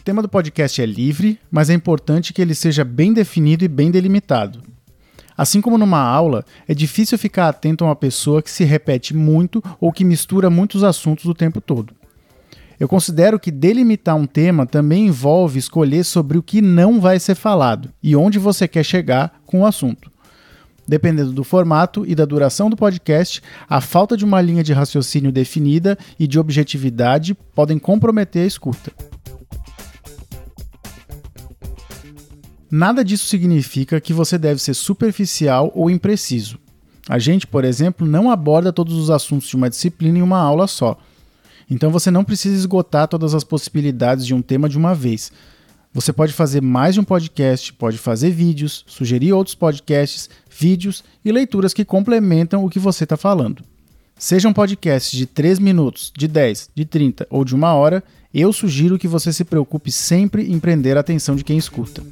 O tema do podcast é livre, mas é importante que ele seja bem definido e bem delimitado. Assim como numa aula, é difícil ficar atento a uma pessoa que se repete muito ou que mistura muitos assuntos o tempo todo. Eu considero que delimitar um tema também envolve escolher sobre o que não vai ser falado e onde você quer chegar com o assunto. Dependendo do formato e da duração do podcast, a falta de uma linha de raciocínio definida e de objetividade podem comprometer a escuta. Nada disso significa que você deve ser superficial ou impreciso. A gente, por exemplo, não aborda todos os assuntos de uma disciplina em uma aula só. Então você não precisa esgotar todas as possibilidades de um tema de uma vez. Você pode fazer mais de um podcast, pode fazer vídeos, sugerir outros podcasts, vídeos e leituras que complementam o que você está falando. Sejam podcasts de 3 minutos, de 10, de 30 ou de uma hora, eu sugiro que você se preocupe sempre em prender a atenção de quem escuta.